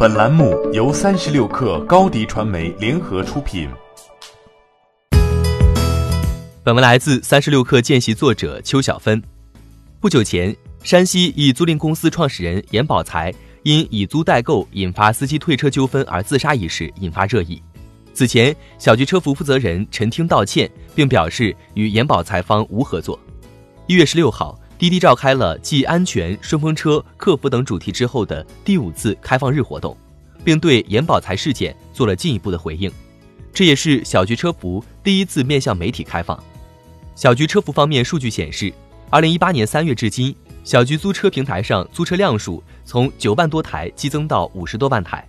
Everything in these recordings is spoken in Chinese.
本栏目由三十六氪高低传媒联合出品。本文来自三十六氪见习作者邱小芬。不久前，山西一租赁公司创始人严宝才因以租代购引发司机退车纠纷而自杀一事引发热议。此前，小桔车服负责人陈听道歉，并表示与严宝才方无合作。一月十六号。滴滴召开了继安全、顺风车、客服等主题之后的第五次开放日活动，并对严宝才事件做了进一步的回应。这也是小桔车服第一次面向媒体开放。小桔车服方面数据显示，二零一八年三月至今，小桔租车平台上租车辆数从九万多台激增到五十多万台。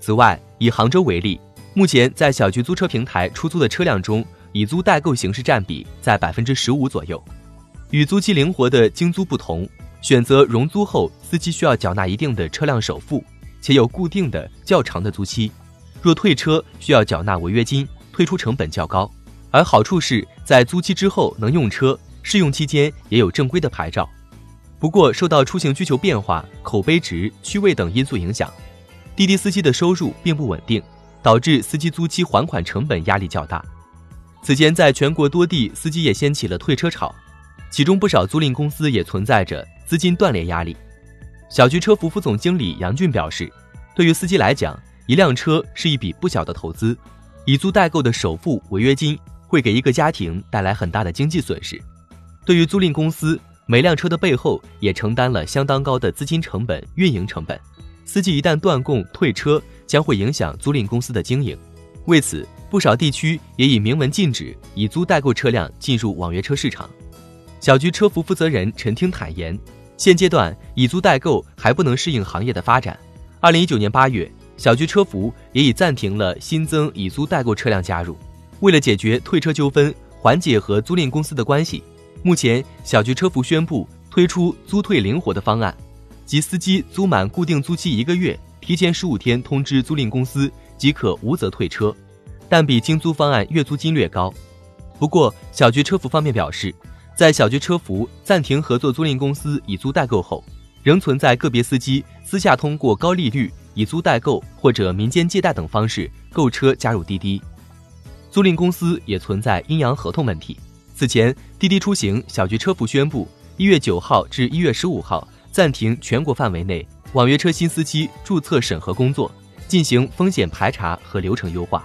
此外，以杭州为例，目前在小桔租车平台出租的车辆中，以租代购形式占比在百分之十五左右。与租期灵活的精租不同，选择融租后，司机需要缴纳一定的车辆首付，且有固定的较长的租期。若退车，需要缴纳违约金，退出成本较高。而好处是在租期之后能用车，试用期间也有正规的牌照。不过，受到出行需求变化、口碑值、区位等因素影响，滴滴司机的收入并不稳定，导致司机租期还款成本压力较大。此前，在全国多地，司机也掀起了退车潮。其中不少租赁公司也存在着资金断裂压力。小桔车服副总经理杨俊表示，对于司机来讲，一辆车是一笔不小的投资，以租代购的首付、违约金会给一个家庭带来很大的经济损失。对于租赁公司，每辆车的背后也承担了相当高的资金成本、运营成本。司机一旦断供退车，将会影响租赁公司的经营。为此，不少地区也已明文禁止以租代购车辆进入网约车市场。小桔车服负责人陈听坦言，现阶段以租代购还不能适应行业的发展。二零一九年八月，小桔车服也已暂停了新增以租代购车辆加入。为了解决退车纠纷，缓解和租赁公司的关系，目前小桔车服宣布推出租退灵活的方案，即司机租满固定租期一个月，提前十五天通知租赁公司即可无责退车，但比精租方案月租金略高。不过，小桔车服方面表示。在小桔车服暂停合作租赁公司以租代购后，仍存在个别司机私下通过高利率以租代购或者民间借贷等方式购车加入滴滴。租赁公司也存在阴阳合同问题。此前，滴滴出行、小桔车服宣布，一月九号至一月十五号暂停全国范围内网约车新司机注册审核工作，进行风险排查和流程优化。